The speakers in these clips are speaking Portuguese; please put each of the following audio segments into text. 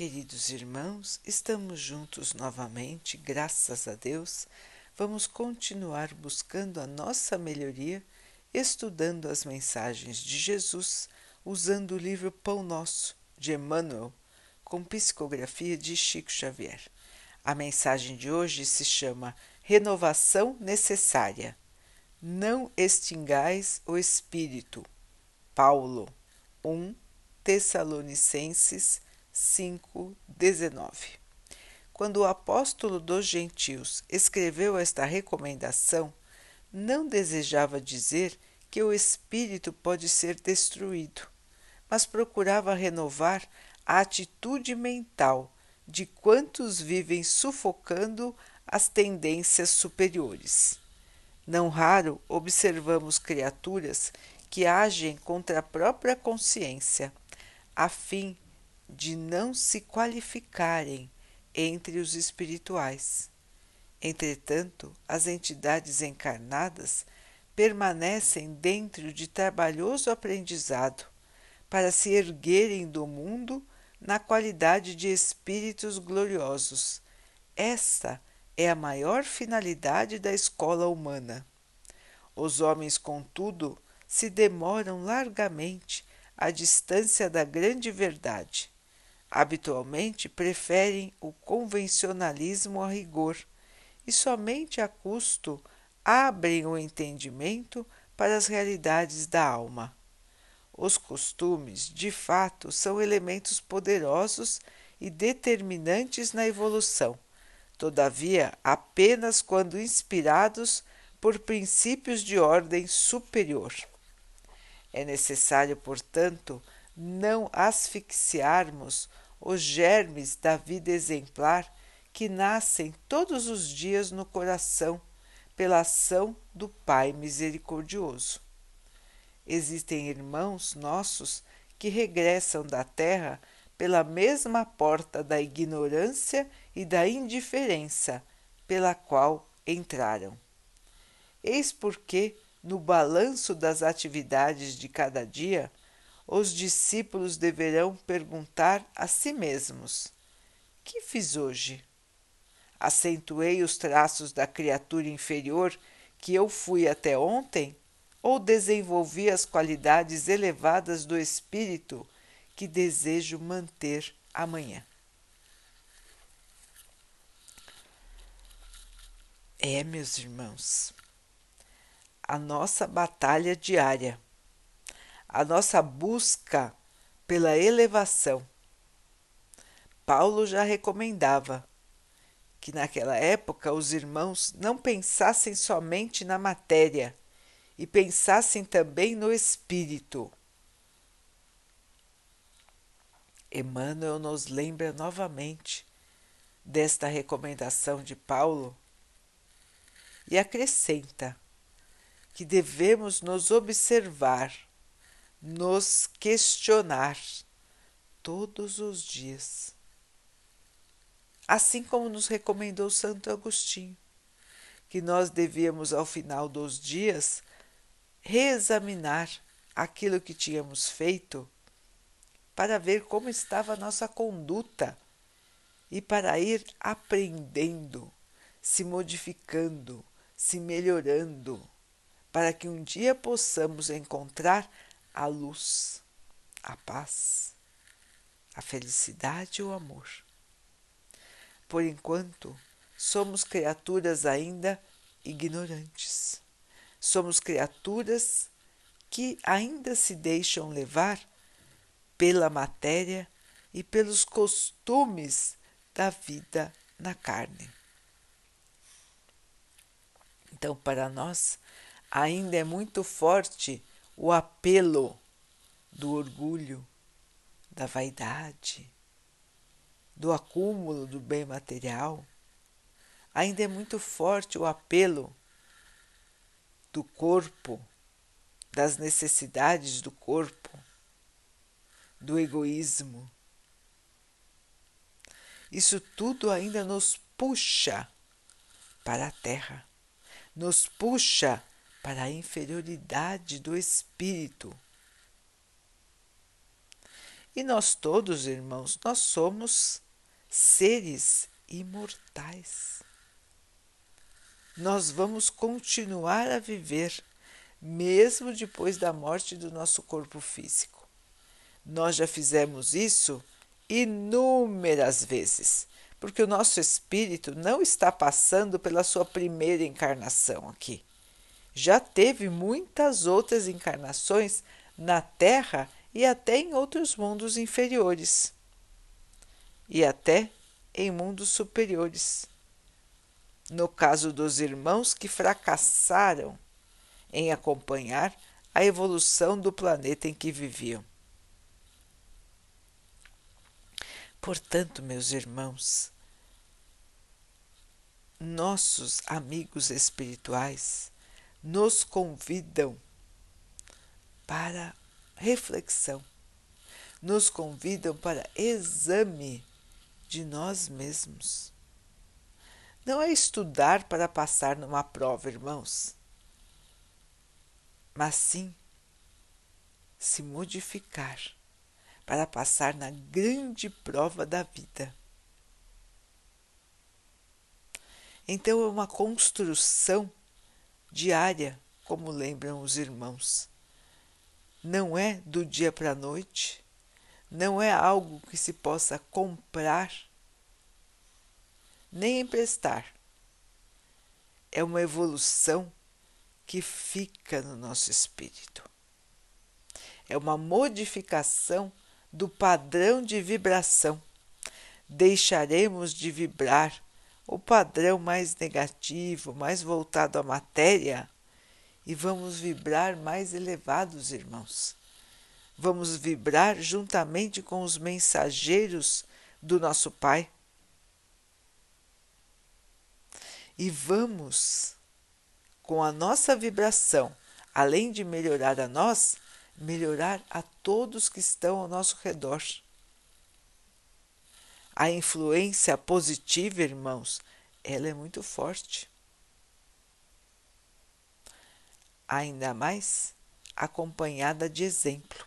Queridos irmãos, estamos juntos novamente, graças a Deus. Vamos continuar buscando a nossa melhoria, estudando as mensagens de Jesus, usando o livro Pão Nosso, de Emmanuel, com psicografia de Chico Xavier. A mensagem de hoje se chama Renovação Necessária. Não extingais o espírito. Paulo 1 Tessalonicenses 5:19. Quando o apóstolo dos gentios escreveu esta recomendação, não desejava dizer que o espírito pode ser destruído, mas procurava renovar a atitude mental de quantos vivem sufocando as tendências superiores. Não raro observamos criaturas que agem contra a própria consciência, a fim de não se qualificarem entre os espirituais. Entretanto, as entidades encarnadas permanecem dentro de trabalhoso aprendizado para se erguerem do mundo na qualidade de espíritos gloriosos. Esta é a maior finalidade da escola humana. Os homens, contudo, se demoram largamente à distância da grande verdade. Habitualmente preferem o convencionalismo a rigor e somente a custo abrem o entendimento para as realidades da alma. Os costumes, de fato, são elementos poderosos e determinantes na evolução, todavia, apenas quando inspirados por princípios de ordem superior. É necessário, portanto, não asfixiarmos os germes da vida exemplar que nascem todos os dias no coração pela ação do Pai misericordioso. Existem irmãos nossos que regressam da terra pela mesma porta da ignorância e da indiferença pela qual entraram. Eis porque no balanço das atividades de cada dia, os discípulos deverão perguntar a si mesmos: Que fiz hoje? Acentuei os traços da criatura inferior que eu fui até ontem? Ou desenvolvi as qualidades elevadas do espírito que desejo manter amanhã? É, meus irmãos, a nossa batalha diária, a nossa busca pela elevação. Paulo já recomendava que naquela época os irmãos não pensassem somente na matéria e pensassem também no espírito. Emmanuel nos lembra novamente desta recomendação de Paulo e acrescenta que devemos nos observar, nos questionar todos os dias. Assim como nos recomendou Santo Agostinho, que nós devíamos, ao final dos dias, reexaminar aquilo que tínhamos feito para ver como estava a nossa conduta e para ir aprendendo, se modificando, se melhorando para que um dia possamos encontrar a luz, a paz, a felicidade e o amor. Por enquanto, somos criaturas ainda ignorantes. Somos criaturas que ainda se deixam levar pela matéria e pelos costumes da vida na carne. Então, para nós, ainda é muito forte o apelo do orgulho, da vaidade, do acúmulo do bem material. Ainda é muito forte o apelo do corpo, das necessidades do corpo, do egoísmo. Isso tudo ainda nos puxa para a terra, nos puxa para a inferioridade do espírito. E nós todos, irmãos, nós somos seres imortais. Nós vamos continuar a viver, mesmo depois da morte do nosso corpo físico. Nós já fizemos isso inúmeras vezes, porque o nosso espírito não está passando pela sua primeira encarnação aqui. Já teve muitas outras encarnações na Terra e até em outros mundos inferiores, e até em mundos superiores. No caso dos irmãos que fracassaram em acompanhar a evolução do planeta em que viviam. Portanto, meus irmãos, nossos amigos espirituais nos convidam para reflexão, nos convidam para exame de nós mesmos. Não é estudar para passar numa prova, irmãos, mas sim se modificar para passar na grande prova da vida. Então é uma construção diária, como lembram os irmãos. Não é do dia para a noite, não é algo que se possa comprar nem emprestar. É uma evolução que fica no nosso espírito. É uma modificação do padrão de vibração. Deixaremos de vibrar o padrão mais negativo, mais voltado à matéria, e vamos vibrar mais elevados, irmãos. Vamos vibrar juntamente com os mensageiros do nosso Pai. E vamos, com a nossa vibração, além de melhorar a nós, melhorar a todos que estão ao nosso redor. A influência positiva, irmãos, ela é muito forte. Ainda mais acompanhada de exemplo.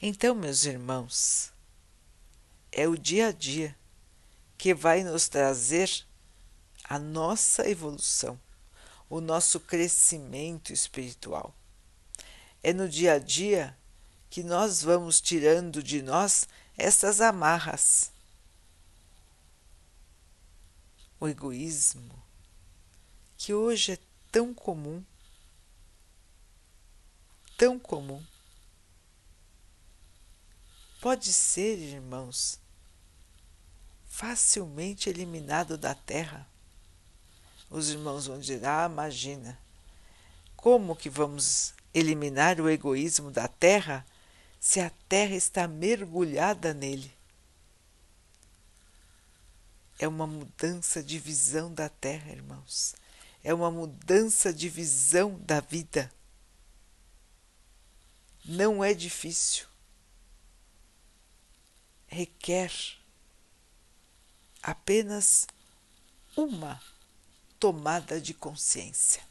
Então, meus irmãos, é o dia a dia que vai nos trazer a nossa evolução o nosso crescimento espiritual. É no dia a dia que nós vamos tirando de nós essas amarras. O egoísmo, que hoje é tão comum, tão comum, pode ser, irmãos, facilmente eliminado da terra os irmãos vão dizer: Ah, imagina, como que vamos eliminar o egoísmo da terra se a terra está mergulhada nele? É uma mudança de visão da terra, irmãos. É uma mudança de visão da vida. Não é difícil. Requer apenas uma tomada de consciência.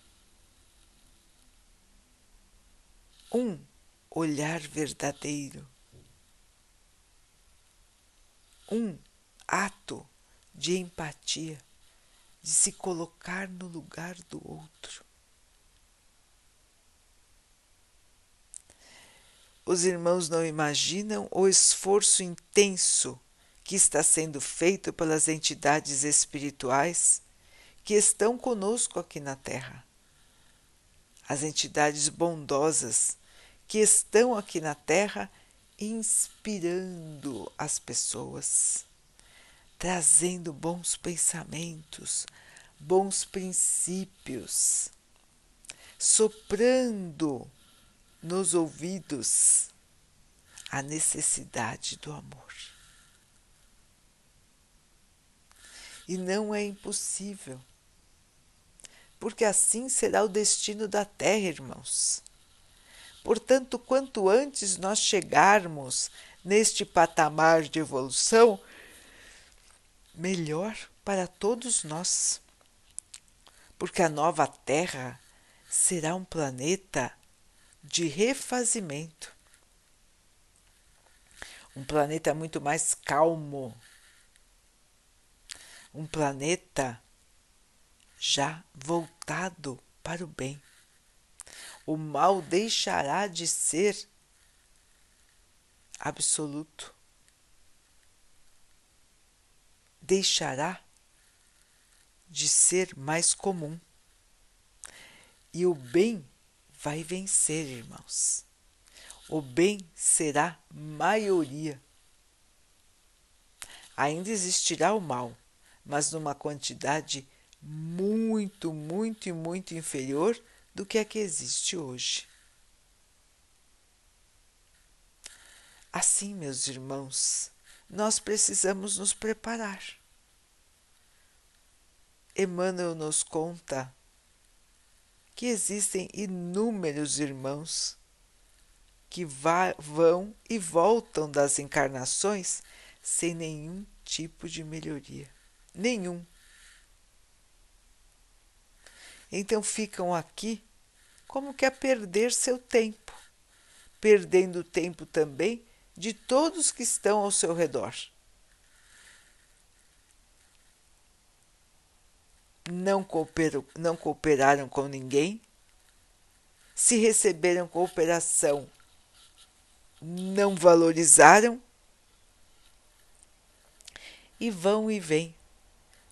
Um olhar verdadeiro. Um ato de empatia, de se colocar no lugar do outro. Os irmãos não imaginam o esforço intenso que está sendo feito pelas entidades espirituais que estão conosco aqui na Terra. As entidades bondosas que estão aqui na Terra inspirando as pessoas, trazendo bons pensamentos, bons princípios, soprando nos ouvidos a necessidade do amor. E não é impossível porque assim será o destino da terra, irmãos. Portanto, quanto antes nós chegarmos neste patamar de evolução, melhor para todos nós. Porque a nova Terra será um planeta de refazimento. Um planeta muito mais calmo. Um planeta já voltado para o bem. O mal deixará de ser absoluto. Deixará de ser mais comum. E o bem vai vencer, irmãos. O bem será maioria. Ainda existirá o mal, mas numa quantidade muito, muito e muito inferior do que a que existe hoje. Assim, meus irmãos, nós precisamos nos preparar. Emmanuel nos conta que existem inúmeros irmãos que vão e voltam das encarnações sem nenhum tipo de melhoria. Nenhum. Então ficam aqui como que a perder seu tempo, perdendo o tempo também de todos que estão ao seu redor. não, cooperam, não cooperaram com ninguém, se receberam cooperação, não valorizaram e vão e vêm,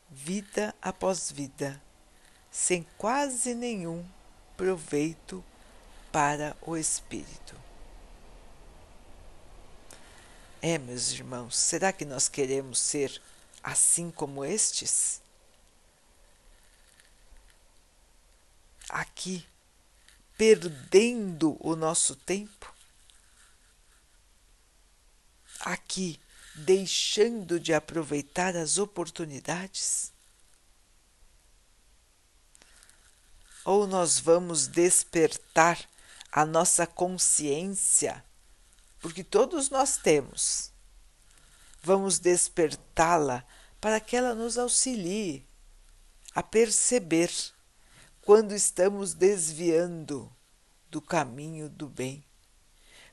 vida após vida, sem quase nenhum proveito para o espírito. É, meus irmãos, será que nós queremos ser assim como estes? aqui, perdendo o nosso tempo? Aqui, deixando de aproveitar as oportunidades? Ou nós vamos despertar a nossa consciência, porque todos nós temos. Vamos despertá-la para que ela nos auxilie a perceber quando estamos desviando do caminho do bem,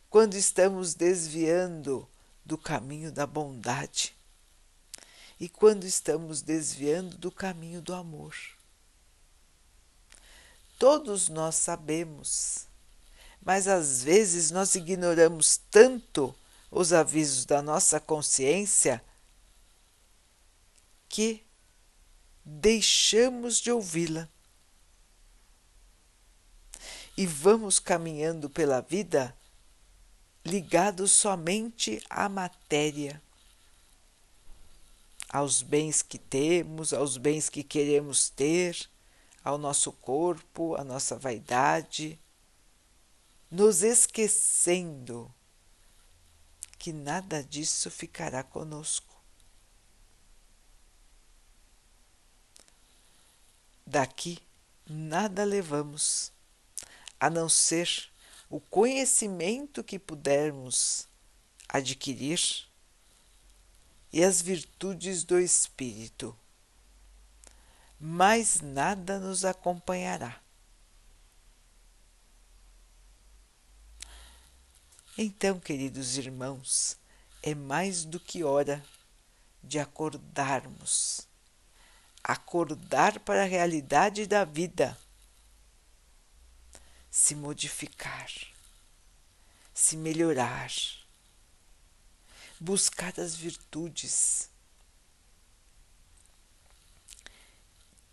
quando estamos desviando do caminho da bondade e quando estamos desviando do caminho do amor. Todos nós sabemos, mas às vezes nós ignoramos tanto os avisos da nossa consciência que deixamos de ouvi-la. E vamos caminhando pela vida ligados somente à matéria, aos bens que temos, aos bens que queremos ter, ao nosso corpo, à nossa vaidade, nos esquecendo que nada disso ficará conosco. Daqui nada levamos a não ser o conhecimento que pudermos adquirir e as virtudes do Espírito. Mais nada nos acompanhará. Então, queridos irmãos, é mais do que hora de acordarmos. Acordar para a realidade da vida se modificar, se melhorar, buscar as virtudes.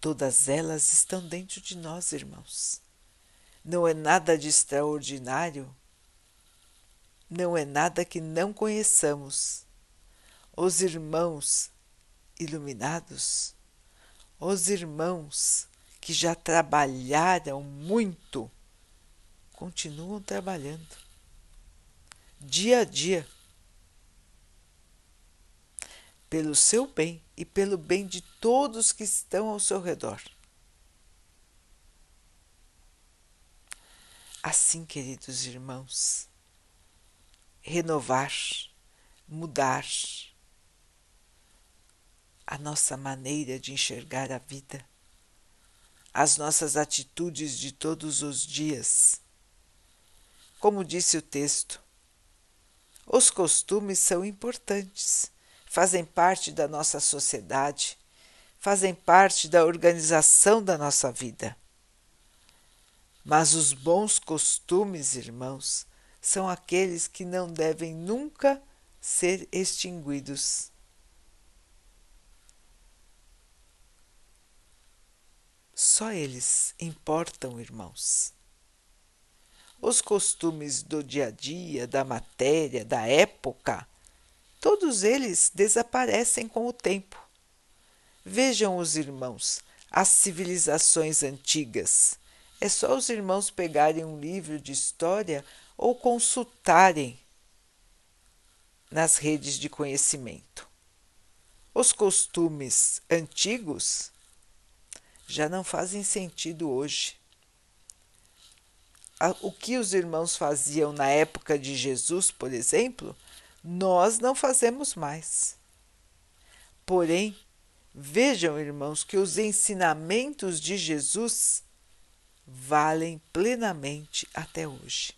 Todas elas estão dentro de nós, irmãos. Não é nada de extraordinário, não é nada que não conheçamos. Os irmãos iluminados, os irmãos que já trabalharam muito continuam trabalhando dia a dia pelo seu bem e pelo bem de todos que estão ao seu redor. Assim, queridos irmãos, renovar, mudar a nossa maneira de enxergar a vida, as nossas atitudes de todos os dias como disse o texto. Os costumes são importantes, fazem parte da nossa sociedade, fazem parte da organização da nossa vida. Mas os bons costumes, irmãos, são aqueles que não devem nunca ser extinguidos. Só eles importam, irmãos. Os costumes do dia a dia, da matéria, da época, todos eles desaparecem com o tempo. Vejam os irmãos, as civilizações antigas. É só os irmãos pegarem um livro de história ou consultarem nas redes de conhecimento. Os costumes antigos já não fazem sentido hoje. O que os irmãos faziam na época de Jesus, por exemplo, nós não fazemos mais. Porém, vejam, irmãos, que os ensinamentos de Jesus valem plenamente até hoje.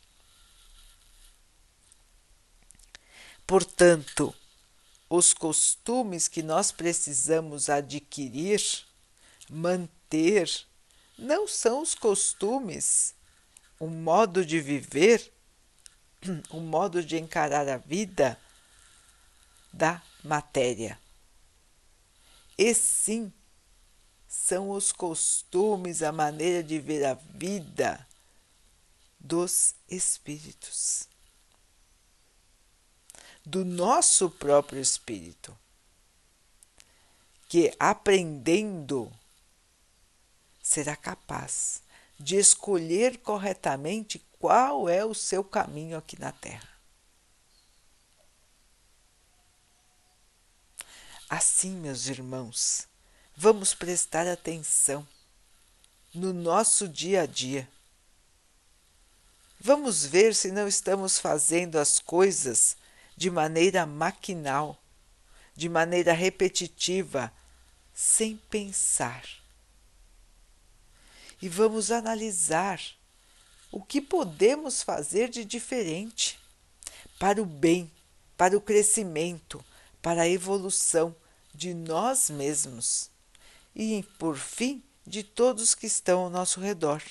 Portanto, os costumes que nós precisamos adquirir, manter, não são os costumes, um modo de viver, um modo de encarar a vida da matéria. E sim, são os costumes, a maneira de ver a vida dos espíritos do nosso próprio espírito, que aprendendo será capaz de escolher corretamente qual é o seu caminho aqui na Terra. Assim, meus irmãos, vamos prestar atenção no nosso dia a dia. Vamos ver se não estamos fazendo as coisas de maneira maquinal, de maneira repetitiva, sem pensar. E vamos analisar o que podemos fazer de diferente para o bem, para o crescimento, para a evolução de nós mesmos e, por fim, de todos que estão ao nosso redor.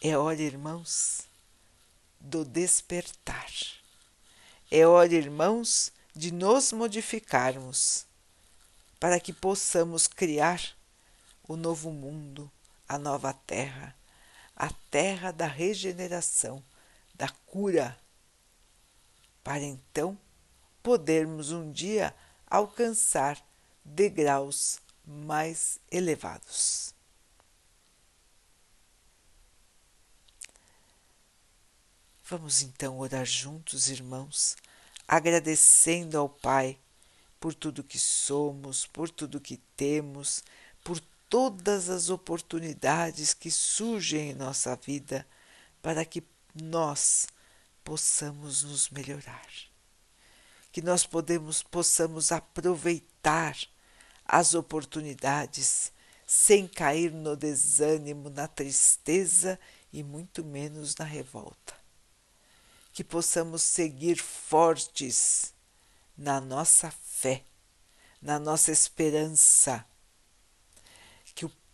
É hora, irmãos, do despertar. É hora, irmãos, de nos modificarmos para que possamos criar o novo mundo, a nova terra, a terra da regeneração, da cura, para então podermos um dia alcançar degraus mais elevados. Vamos então orar juntos, irmãos, agradecendo ao Pai por tudo que somos, por tudo que temos, todas as oportunidades que surgem em nossa vida para que nós possamos nos melhorar. Que nós podemos, possamos aproveitar as oportunidades sem cair no desânimo, na tristeza e muito menos na revolta que possamos seguir fortes na nossa fé, na nossa esperança.